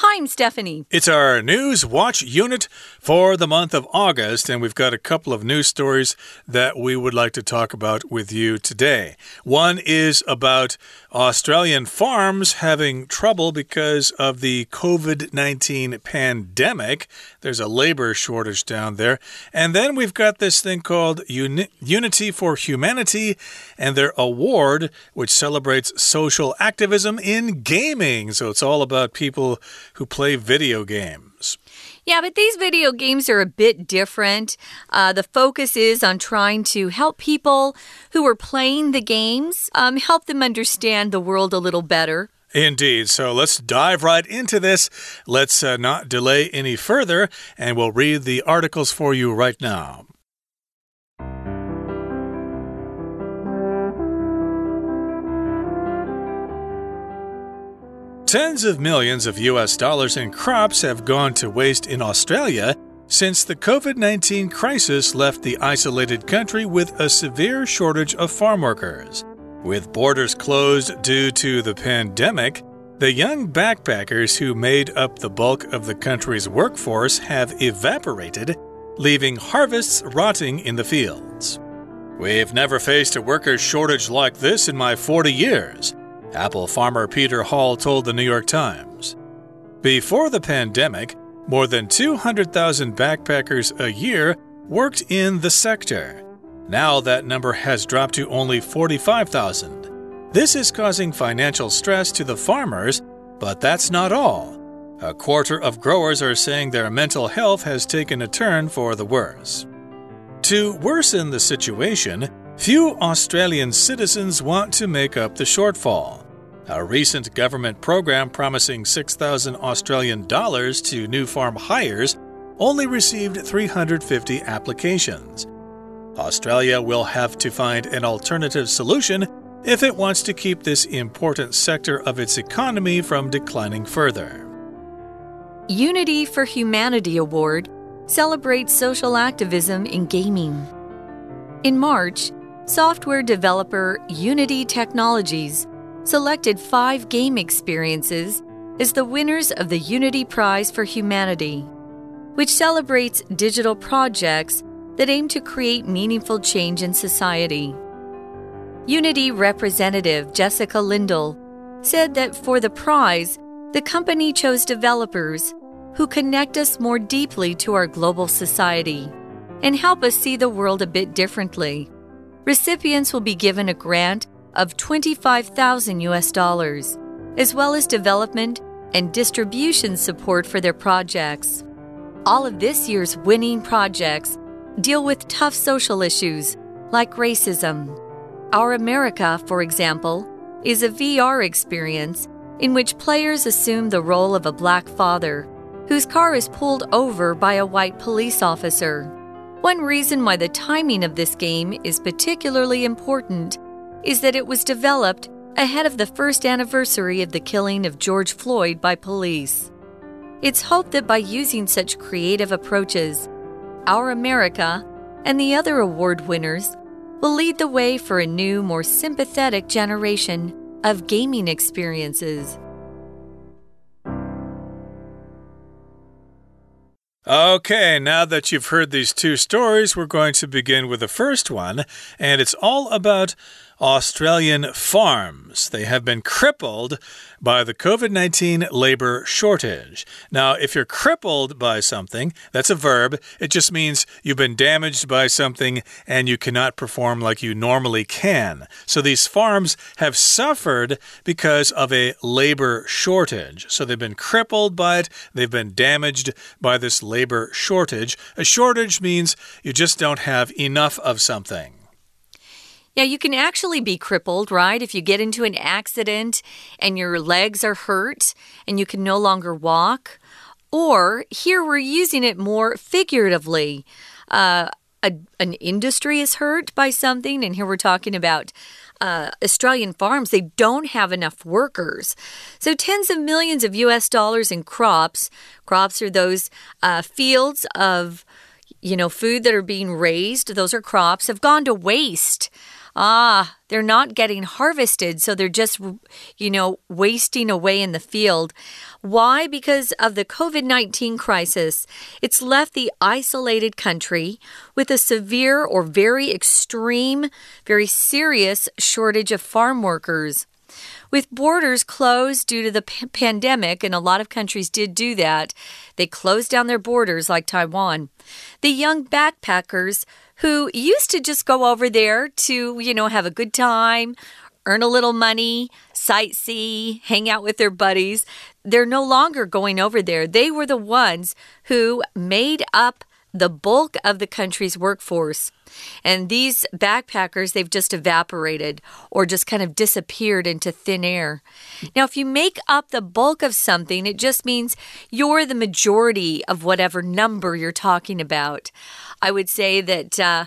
Hi, I'm Stephanie. It's our News Watch unit for the month of August, and we've got a couple of news stories that we would like to talk about with you today. One is about Australian farms having trouble because of the COVID 19 pandemic. There's a labor shortage down there. And then we've got this thing called Uni Unity for Humanity and their award, which celebrates social activism in gaming. So it's all about people who play video games. Yeah, but these video games are a bit different. Uh, the focus is on trying to help people who are playing the games, um, help them understand the world a little better. Indeed. So let's dive right into this. Let's uh, not delay any further, and we'll read the articles for you right now. Tens of millions of US dollars in crops have gone to waste in Australia since the COVID 19 crisis left the isolated country with a severe shortage of farm workers. With borders closed due to the pandemic, the young backpackers who made up the bulk of the country's workforce have evaporated, leaving harvests rotting in the fields. We've never faced a workers' shortage like this in my 40 years. Apple farmer Peter Hall told the New York Times. Before the pandemic, more than 200,000 backpackers a year worked in the sector. Now that number has dropped to only 45,000. This is causing financial stress to the farmers, but that's not all. A quarter of growers are saying their mental health has taken a turn for the worse. To worsen the situation, Few Australian citizens want to make up the shortfall. A recent government program promising 6,000 Australian dollars to new farm hires only received 350 applications. Australia will have to find an alternative solution if it wants to keep this important sector of its economy from declining further. Unity for Humanity Award celebrates social activism in gaming. In March, software developer Unity Technologies selected five game experiences as the winners of the Unity Prize for Humanity, which celebrates digital projects that aim to create meaningful change in society. Unity representative Jessica Lindl said that for the prize, the company chose developers who connect us more deeply to our global society and help us see the world a bit differently recipients will be given a grant of 25,000 US dollars, as well as development and distribution support for their projects. All of this year's winning projects deal with tough social issues like racism. Our America, for example, is a VR experience in which players assume the role of a black father whose car is pulled over by a white police officer. One reason why the timing of this game is particularly important is that it was developed ahead of the first anniversary of the killing of George Floyd by police. It's hoped that by using such creative approaches, Our America and the other award winners will lead the way for a new, more sympathetic generation of gaming experiences. Okay, now that you've heard these two stories, we're going to begin with the first one, and it's all about Australian farms. They have been crippled by the COVID 19 labor shortage. Now, if you're crippled by something, that's a verb. It just means you've been damaged by something and you cannot perform like you normally can. So these farms have suffered because of a labor shortage. So they've been crippled by it, they've been damaged by this labor shortage. A shortage means you just don't have enough of something. Yeah, you can actually be crippled, right? If you get into an accident and your legs are hurt and you can no longer walk. Or here we're using it more figuratively. Uh, a, an industry is hurt by something, and here we're talking about uh, Australian farms, they don't have enough workers. So, tens of millions of US dollars in crops. Crops are those uh, fields of, you know, food that are being raised. Those are crops, have gone to waste Ah, they're not getting harvested, so they're just, you know, wasting away in the field. Why? Because of the COVID 19 crisis. It's left the isolated country with a severe or very extreme, very serious shortage of farm workers. With borders closed due to the pandemic, and a lot of countries did do that, they closed down their borders like Taiwan. The young backpackers who used to just go over there to, you know, have a good time, earn a little money, sightsee, hang out with their buddies. They're no longer going over there. They were the ones who made up the bulk of the country's workforce. And these backpackers, they've just evaporated or just kind of disappeared into thin air. Now, if you make up the bulk of something, it just means you're the majority of whatever number you're talking about. I would say that uh,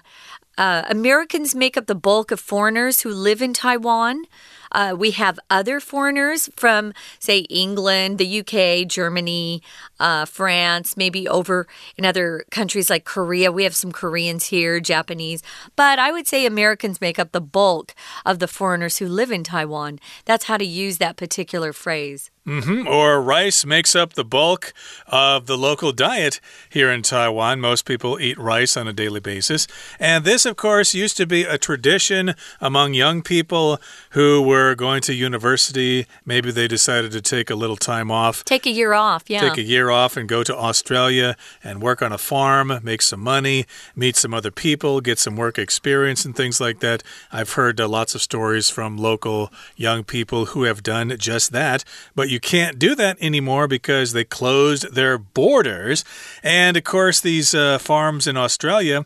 uh, Americans make up the bulk of foreigners who live in Taiwan. Uh, we have other foreigners from, say, England, the UK, Germany, uh, France, maybe over in other countries like Korea. We have some Koreans here, Japanese. But I would say Americans make up the bulk of the foreigners who live in Taiwan. That's how to use that particular phrase. Mm -hmm. Or rice makes up the bulk of the local diet here in Taiwan. Most people eat rice on a daily basis. And this, of course, used to be a tradition among young people who were going to university. Maybe they decided to take a little time off. Take a year off, yeah. Take a year off and go to Australia and work on a farm, make some money, meet some other people, get some work experience and things like that. I've heard uh, lots of stories from local young people who have done just that. But you can't do that anymore because they closed their borders. And of course, these uh, farms in Australia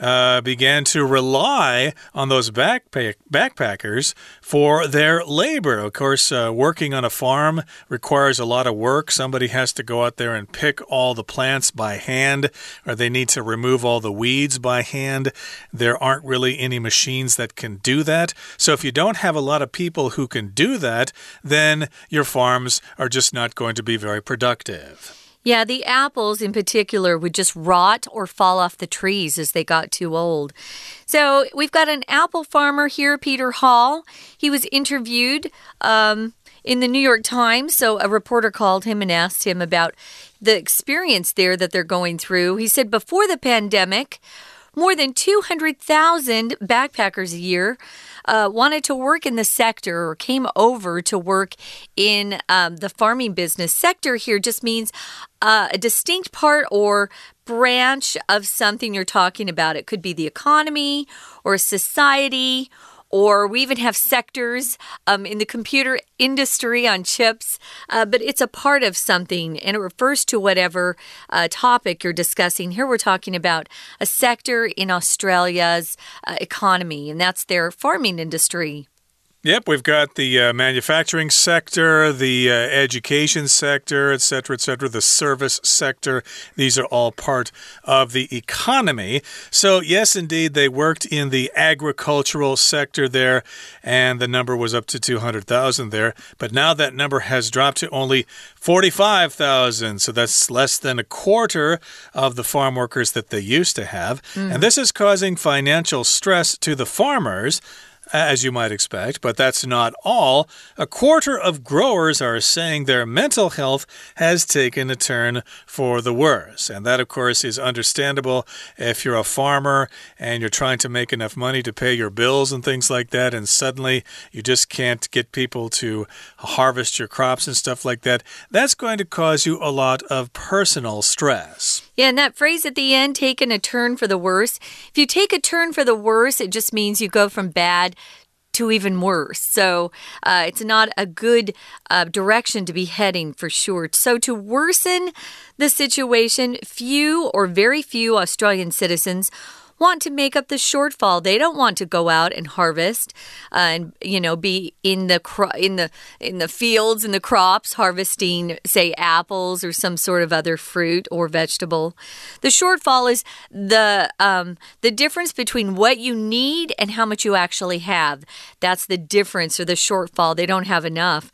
uh, began to rely on those backpack backpackers for their labor. Of course, uh, working on a farm requires a lot of work. Somebody has to go out there and pick all the plants by hand, or they need to remove all the weeds by hand. There aren't really any machines that can do that. So, if you don't have a lot of people who can do that, then your farms are just not going to be very productive. Yeah, the apples in particular would just rot or fall off the trees as they got too old. So we've got an apple farmer here, Peter Hall. He was interviewed. Um, in the New York Times. So a reporter called him and asked him about the experience there that they're going through. He said before the pandemic, more than 200,000 backpackers a year uh, wanted to work in the sector or came over to work in um, the farming business. Sector here just means uh, a distinct part or branch of something you're talking about. It could be the economy or society or we even have sectors um, in the computer industry on chips, uh, but it's a part of something and it refers to whatever uh, topic you're discussing. Here we're talking about a sector in Australia's uh, economy, and that's their farming industry. Yep, we've got the uh, manufacturing sector, the uh, education sector, et cetera, et cetera, the service sector. These are all part of the economy. So, yes, indeed, they worked in the agricultural sector there, and the number was up to 200,000 there. But now that number has dropped to only 45,000. So, that's less than a quarter of the farm workers that they used to have. Mm. And this is causing financial stress to the farmers as you might expect, but that's not all. A quarter of growers are saying their mental health has taken a turn for the worse. And that, of course, is understandable if you're a farmer and you're trying to make enough money to pay your bills and things like that, and suddenly you just can't get people to harvest your crops and stuff like that. That's going to cause you a lot of personal stress. Yeah, and that phrase at the end, taking a turn for the worse. If you take a turn for the worse, it just means you go from bad to even worse. So uh, it's not a good uh, direction to be heading for sure. So, to worsen the situation, few or very few Australian citizens want to make up the shortfall. They don't want to go out and harvest uh, and you know be in the in the in the fields and the crops harvesting say apples or some sort of other fruit or vegetable. The shortfall is the um, the difference between what you need and how much you actually have. That's the difference or the shortfall. They don't have enough.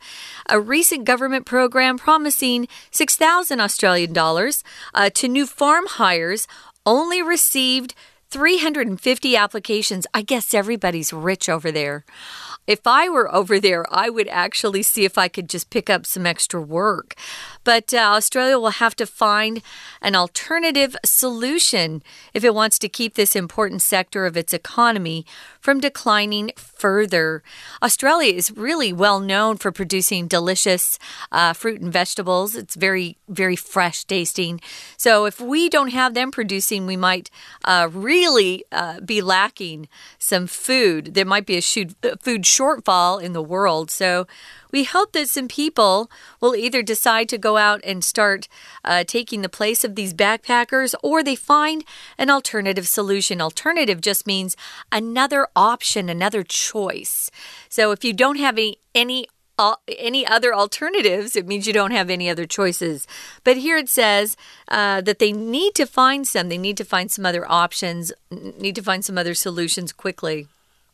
A recent government program promising 6,000 Australian dollars uh, to new farm hires only received 350 applications. I guess everybody's rich over there. If I were over there, I would actually see if I could just pick up some extra work. But uh, Australia will have to find an alternative solution if it wants to keep this important sector of its economy from declining further. Australia is really well known for producing delicious uh, fruit and vegetables. It's very, very fresh tasting. So if we don't have them producing, we might uh, really uh, be lacking some food. There might be a food shortfall in the world. So we hope that some people will either decide to go out and start uh, taking the place of these backpackers or they find an alternative solution. Alternative just means another option, another choice. So if you don't have any, any uh, any other alternatives, it means you don't have any other choices. But here it says uh, that they need to find some, they need to find some other options, need to find some other solutions quickly.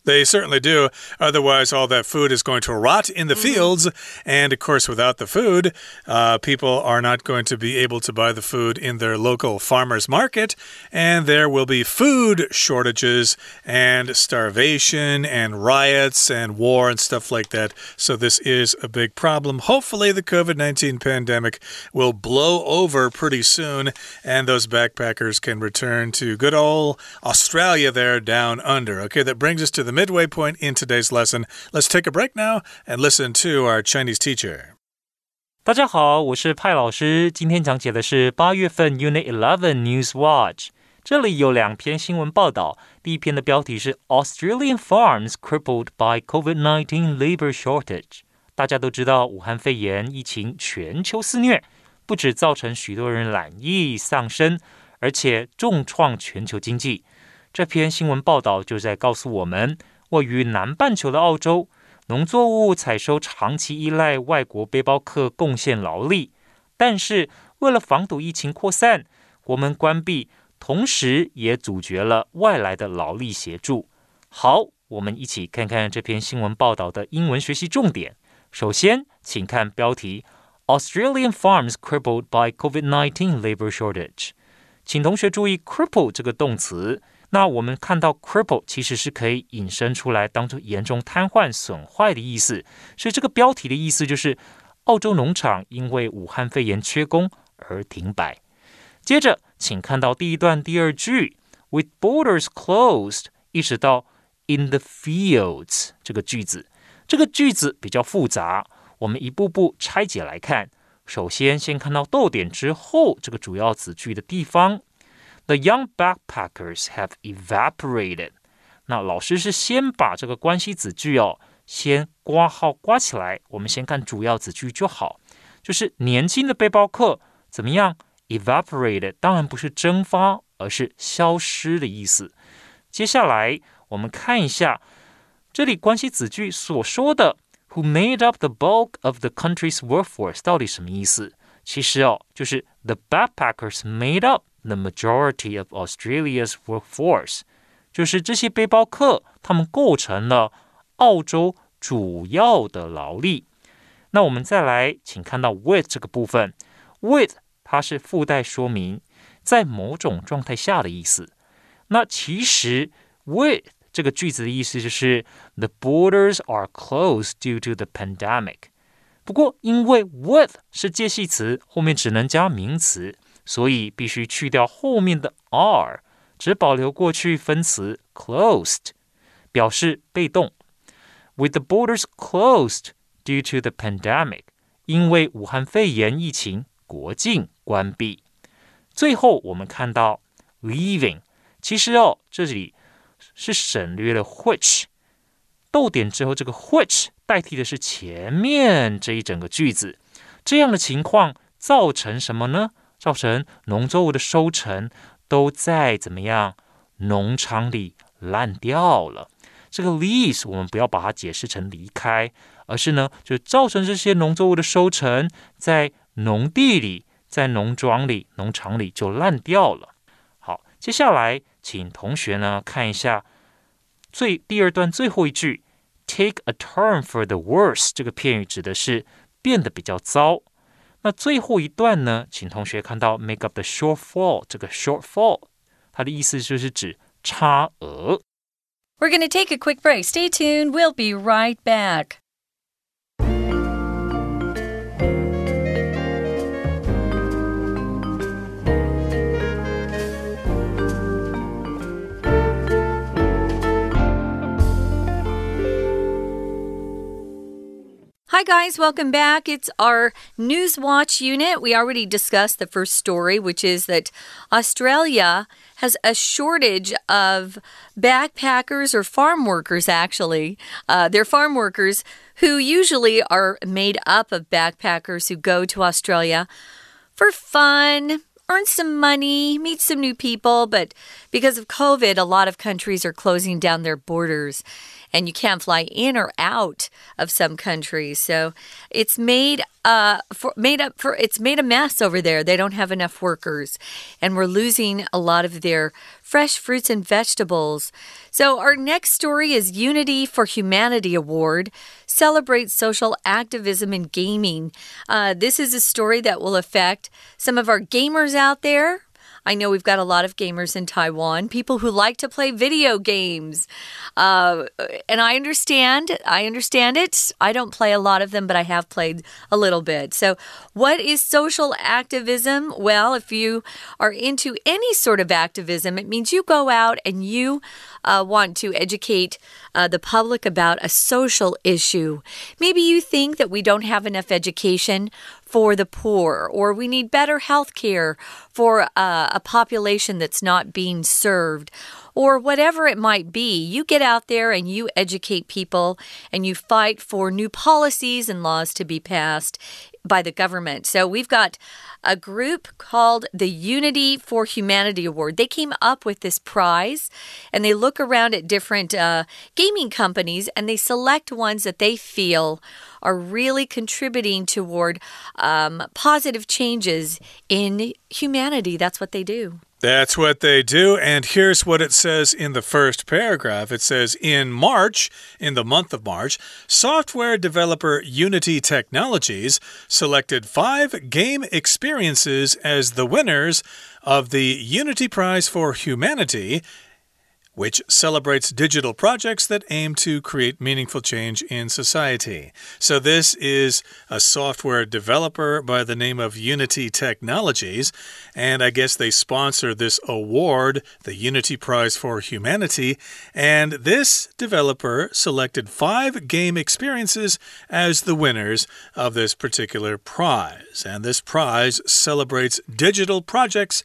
They certainly do. Otherwise, all that food is going to rot in the mm fields. And of course, without the food, uh, people are not going to be able to buy the food in their local farmer's market. And there will be food shortages and starvation and riots and war and stuff like that. So, this is a big problem. Hopefully, the COVID 19 pandemic will blow over pretty soon and those backpackers can return to good old Australia there down under. Okay, that brings us to the midway point in today's lesson. Let's take a break now and listen to our Chinese teacher. 大家好，我是派老师。今天讲解的是八月份 Unit Eleven News Watch。这里有两篇新闻报道。第一篇的标题是 Australian farms crippled by COVID-19 labor shortage。大家都知道，武汉肺炎疫情全球肆虐，不止造成许多人懒意丧生，而且重创全球经济。 这篇新闻报道就在告诉我们，位于南半球的澳洲，农作物采收长期依赖外国背包客贡献劳力，但是为了防堵疫情扩散，国门关闭，同时也阻绝了外来的劳力协助。好，我们一起看看这篇新闻报道的英文学习重点。首先，请看标题：Australian farms crippled by COVID-19 labor shortage。请同学注意 “cripple” 这个动词。那我们看到 cripple 其实是可以引申出来当做严重瘫痪、损坏的意思，所以这个标题的意思就是澳洲农场因为武汉肺炎缺工而停摆。接着，请看到第一段第二句，with borders closed，一直到 in the fields 这个句子，这个句子比较复杂，我们一步步拆解来看。首先，先看到逗点之后这个主要子句的地方。The young backpackers have evaporated。那老师是先把这个关系子句哦，先刮号刮起来。我们先看主要子句就好，就是年轻的背包客怎么样？evaporated 当然不是蒸发，而是消失的意思。接下来我们看一下这里关系子句所说的 “who made up the bulk of the country's workforce” 到底什么意思？其实哦，就是 the backpackers made up。 the majority of Australia's workforce，就是这些背包客，他们构成了澳洲主要的劳力。那我们再来，请看到 with 这个部分，with 它是附带说明在某种状态下的意思。那其实 with 这个句子的意思就是 the borders are closed due to the pandemic。不过因为 with 是介系词，后面只能加名词。 所以必须去掉后面的 are，只保留过去分词 closed，表示被动。With the borders closed due to the pandemic，因为武汉肺炎疫情，国境关闭。最后我们看到 leaving，其实哦，这里是省略了 which，逗点之后这个 which 代替的是前面这一整个句子。这样的情况造成什么呢？造成农作物的收成都在怎么样？农场里烂掉了。这个 leave 我们不要把它解释成离开，而是呢，就造成这些农作物的收成在农地里、在农庄里、农场里就烂掉了。好，接下来请同学呢看一下最第二段最后一句，take a turn for the worse 这个片语指的是变得比较糟。那最后一段呢？请同学看到 make up the shortfall 这个 shortfall，它的意思就是指 差额。We're going to take a quick break. Stay tuned. We'll be right back. Hi, guys, welcome back. It's our News Watch unit. We already discussed the first story, which is that Australia has a shortage of backpackers or farm workers, actually. Uh, they're farm workers who usually are made up of backpackers who go to Australia for fun, earn some money, meet some new people, but because of COVID, a lot of countries are closing down their borders and you can't fly in or out of some countries. So it's made uh for, made up for it's made a mess over there. They don't have enough workers, and we're losing a lot of their fresh fruits and vegetables. So our next story is Unity for Humanity Award celebrates social activism in gaming. Uh, this is a story that will affect some of our gamers out there. I know we've got a lot of gamers in Taiwan, people who like to play video games. Uh, and I understand, I understand it. I don't play a lot of them, but I have played a little bit. So, what is social activism? Well, if you are into any sort of activism, it means you go out and you uh, want to educate uh, the public about a social issue. Maybe you think that we don't have enough education for the poor, or we need better health care for uh, a population that's not being served, or whatever it might be. You get out there and you educate people and you fight for new policies and laws to be passed by the government. So we've got a group called the Unity for Humanity Award. They came up with this prize and they look around at different uh, gaming companies and they select ones that they feel are really contributing toward um, positive changes in humanity. That's what they do. That's what they do. And here's what it says in the first paragraph it says, In March, in the month of March, software developer Unity Technologies selected five game experiences as the winners of the Unity Prize for Humanity which celebrates digital projects that aim to create meaningful change in society. So, this is a software developer by the name of Unity Technologies, and I guess they sponsor this award, the Unity Prize for Humanity. And this developer selected five game experiences as the winners of this particular prize. And this prize celebrates digital projects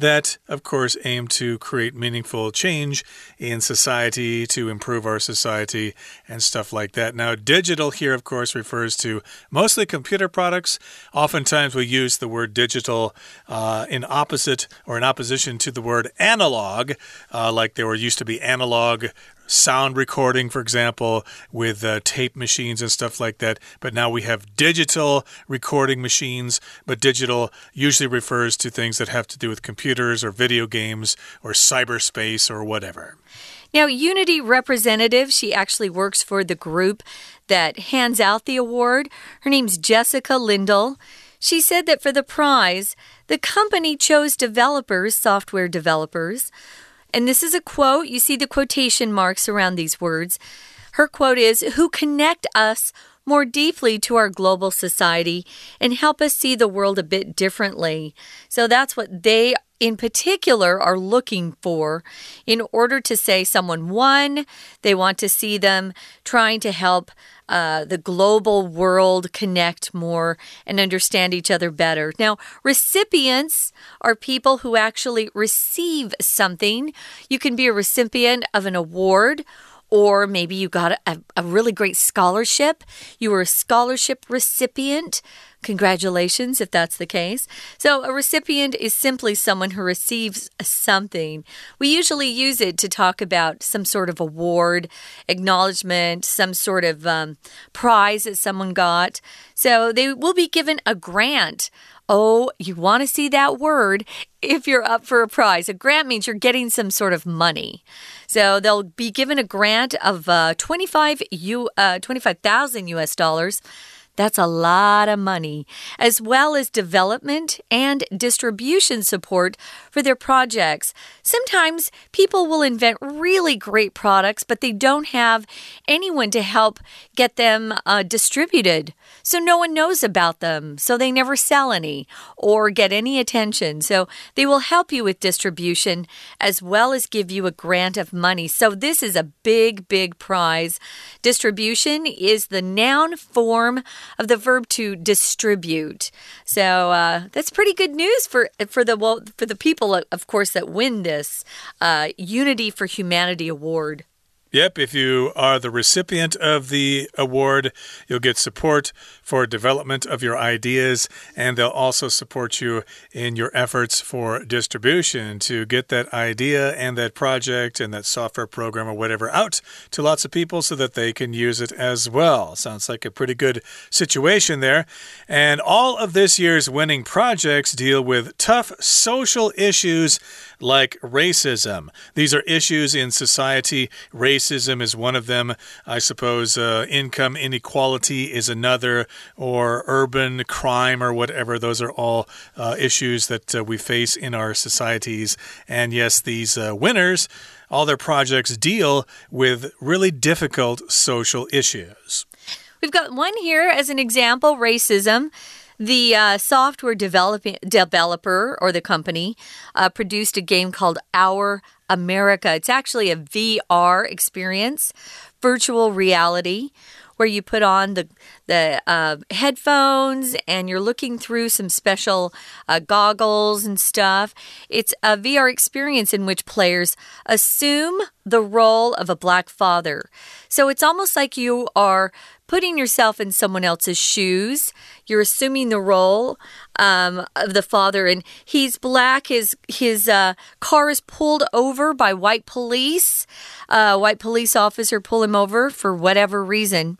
that, of course, aim to create meaningful change in society, to improve our society, and stuff like that. Now, digital here, of course, refers to mostly computer products. Oftentimes, we use the word digital uh, in opposite or in opposition to the word analog, uh, like there were used to be analog sound recording, for example, with uh, tape machines and stuff like that. But now we have digital recording machines. But digital usually refers to things that have to do with computers or video games or cyberspace or whatever. Now, Unity representative, she actually works for the group that hands out the award. Her name's Jessica Lindl. She said that for the prize, the company chose developers, software developers, and this is a quote. You see the quotation marks around these words. Her quote is Who connect us more deeply to our global society and help us see the world a bit differently. So that's what they in particular are looking for in order to say someone won. They want to see them trying to help uh, the global world connect more and understand each other better. Now, recipients are people who actually receive something. You can be a recipient of an award or maybe you got a, a, really great scholarship. You were a scholarship recipient. Congratulations, if that's the case. So, a recipient is simply someone who receives something. We usually use it to talk about some sort of award, acknowledgement, some sort of um, prize that someone got. So, they will be given a grant Oh, you want to see that word if you're up for a prize. A grant means you're getting some sort of money. So they'll be given a grant of uh, 25 U, uh, 25,000 US dollars. That's a lot of money, as well as development and distribution support for their projects. Sometimes people will invent really great products, but they don't have anyone to help get them uh, distributed. So no one knows about them, so they never sell any or get any attention. So they will help you with distribution as well as give you a grant of money. So this is a big, big prize. Distribution is the noun form of the verb to distribute. So uh, that's pretty good news for for the well, for the people, of course, that win this uh, Unity for Humanity award. Yep, if you are the recipient of the award, you'll get support for development of your ideas, and they'll also support you in your efforts for distribution to get that idea and that project and that software program or whatever out to lots of people so that they can use it as well. Sounds like a pretty good situation there. And all of this year's winning projects deal with tough social issues like racism. These are issues in society. Racism is one of them. I suppose uh, income inequality is another, or urban crime or whatever. Those are all uh, issues that uh, we face in our societies. And yes, these uh, winners all their projects deal with really difficult social issues. We've got one here as an example racism. The uh, software developing, developer or the company uh, produced a game called Our America. It's actually a VR experience, virtual reality, where you put on the the uh, headphones and you're looking through some special uh, goggles and stuff. It's a VR experience in which players assume the role of a black father. So it's almost like you are putting yourself in someone else's shoes. You're assuming the role um, of the father, and he's black. His his uh, car is pulled over by white police. Uh, white police officer pull him over for whatever reason.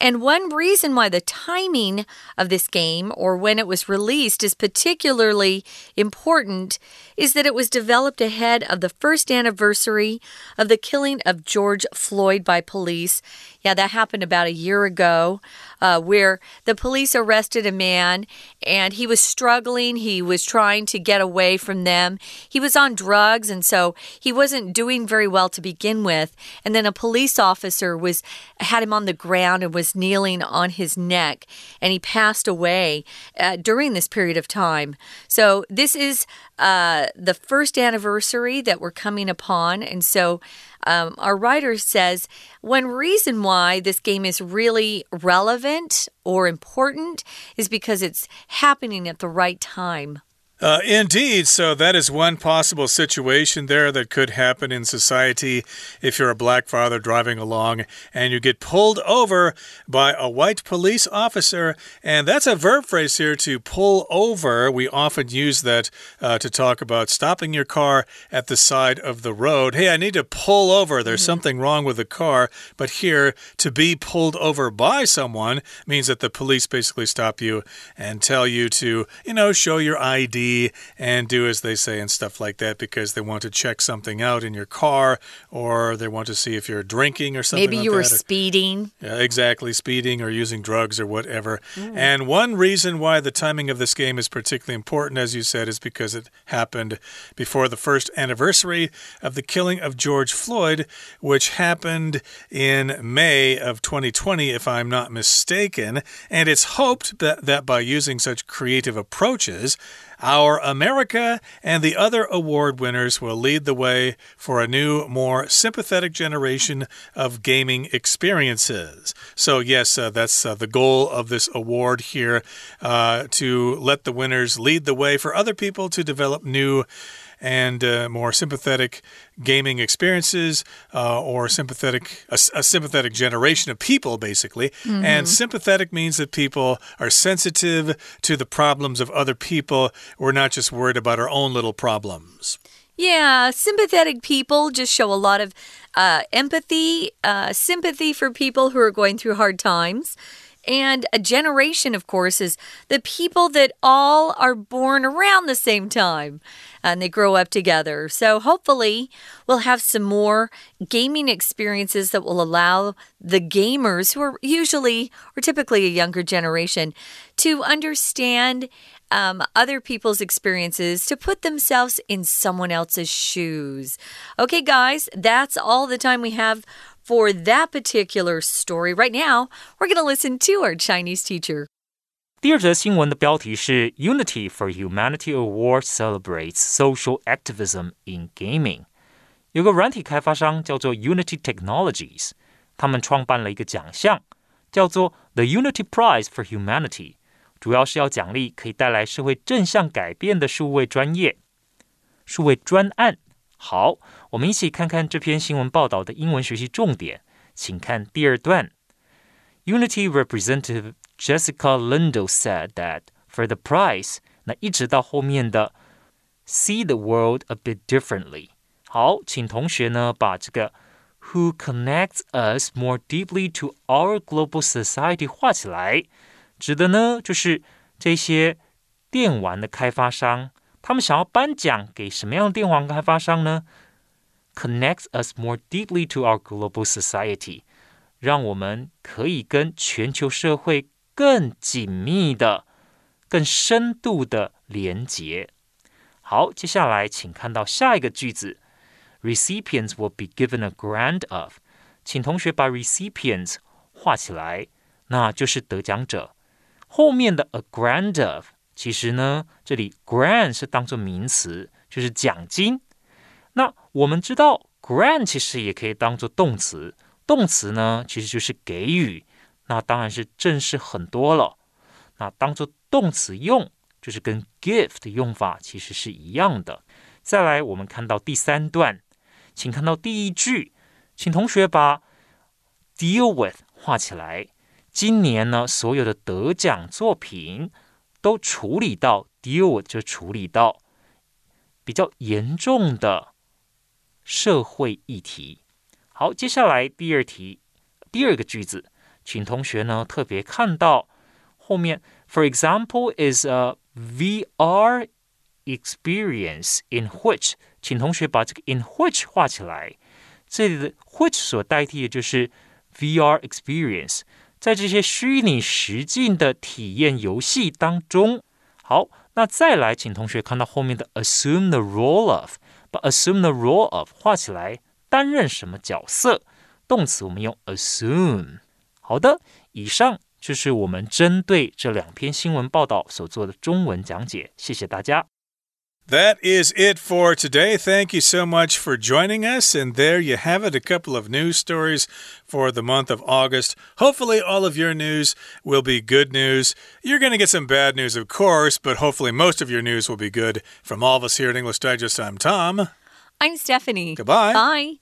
And one reason why the timing of this game or when it was released is particularly important is that it was developed ahead of the first anniversary of the killing of George Floyd by police. Yeah, that happened about a year ago, uh, where the police arrested a man and he was struggling. He was trying to get away from them. He was on drugs, and so he wasn't doing very well to begin with. And then a police officer was had him on the ground and was kneeling on his neck, and he passed away uh, during this period of time. So this is uh, the first anniversary that we're coming upon, and so um, our writer says one reason why this game is really relevant or important is because it's happening at the right time. Uh, indeed. So, that is one possible situation there that could happen in society if you're a black father driving along and you get pulled over by a white police officer. And that's a verb phrase here to pull over. We often use that uh, to talk about stopping your car at the side of the road. Hey, I need to pull over. There's mm -hmm. something wrong with the car. But here, to be pulled over by someone means that the police basically stop you and tell you to, you know, show your ID and do as they say and stuff like that because they want to check something out in your car or they want to see if you're drinking or something. Maybe like you were speeding. Yeah, exactly, speeding or using drugs or whatever. Mm. And one reason why the timing of this game is particularly important, as you said, is because it happened before the first anniversary of the killing of George Floyd, which happened in May of 2020, if I'm not mistaken. And it's hoped that, that by using such creative approaches, our America and the other award winners will lead the way for a new, more sympathetic generation of gaming experiences. So, yes, uh, that's uh, the goal of this award here uh, to let the winners lead the way for other people to develop new and uh, more sympathetic gaming experiences uh, or sympathetic a, a, sympathetic generation of people basically mm -hmm. and sympathetic means that people are sensitive to the problems of other people we're not just worried about our own little problems yeah, sympathetic people just show a lot of uh, empathy, uh, sympathy for people who are going through hard times. And a generation, of course, is the people that all are born around the same time and they grow up together. So hopefully, we'll have some more gaming experiences that will allow the gamers, who are usually or typically a younger generation, to understand um, other people's experiences to put themselves in someone else's shoes. Okay, guys, that's all the time we have for that particular story. Right now, we're going to listen to our Chinese teacher. 第二则新闻的标题是 “Unity for Humanity Award celebrates social activism in gaming”。有个软体开发商叫做 Unity Technologies，他们创办了一个奖项，叫做 The Unity Prize for Humanity，主要是要奖励可以带来社会正向改变的数位专业、数位专案。 好，我们一起看看这篇新闻报道的英文学习重点，请看第二段。Unity representative Jessica Lindo said that for the price，那一直到后面的 see the world a bit differently。好，请同学呢把这个 who connects us more deeply to our global society 画起来，指的呢就是这些电玩的开发商，他们想要颁奖给什么样的电玩开发商呢？Connects us more deeply to our global society。让我们可以跟全球社会更紧密的、更深度的连结。好，接下来请看到下一个句子：Recipients will be given a grant of。请同学把 recipients 画起来，那就是得奖者。后面的 a grant of， 其实呢，这里 grant 是当做名词，就是奖金。那我们知道 grant 其实也可以当做动词。动词呢，其实就是给予，那当然是正式很多了。那当做动词用，就是跟 give 的用法其实是一样的。再来，我们看到第三段，请看到第一句，请同学把 deal with 画起来。今年呢，所有的得奖作品都处理到 deal 我就处理到比较严重的社会议题。好，接下来第二题，第二个句子，请同学呢特别看到后面，For example, is a VR experience in which，请同学把这个 in which 画起来。这里的 which 所代替的就是 VR experience，在这些虚拟实境的体验游戏当中。好，那再来，请同学看到后面的 assume the role of，把 assume the role of 画起来。担任什么角色？动词我们用 assume。好的，以上就是我们针对这两篇新闻报道所做的中文讲解。谢谢大家。That is it for today. Thank you so much for joining us. And there you have it a couple of news stories for the month of August. Hopefully, all of your news will be good news. You're going to get some bad news, of course, but hopefully, most of your news will be good. From all of us here at English Digest, I'm Tom. I'm Stephanie. Goodbye. Bye.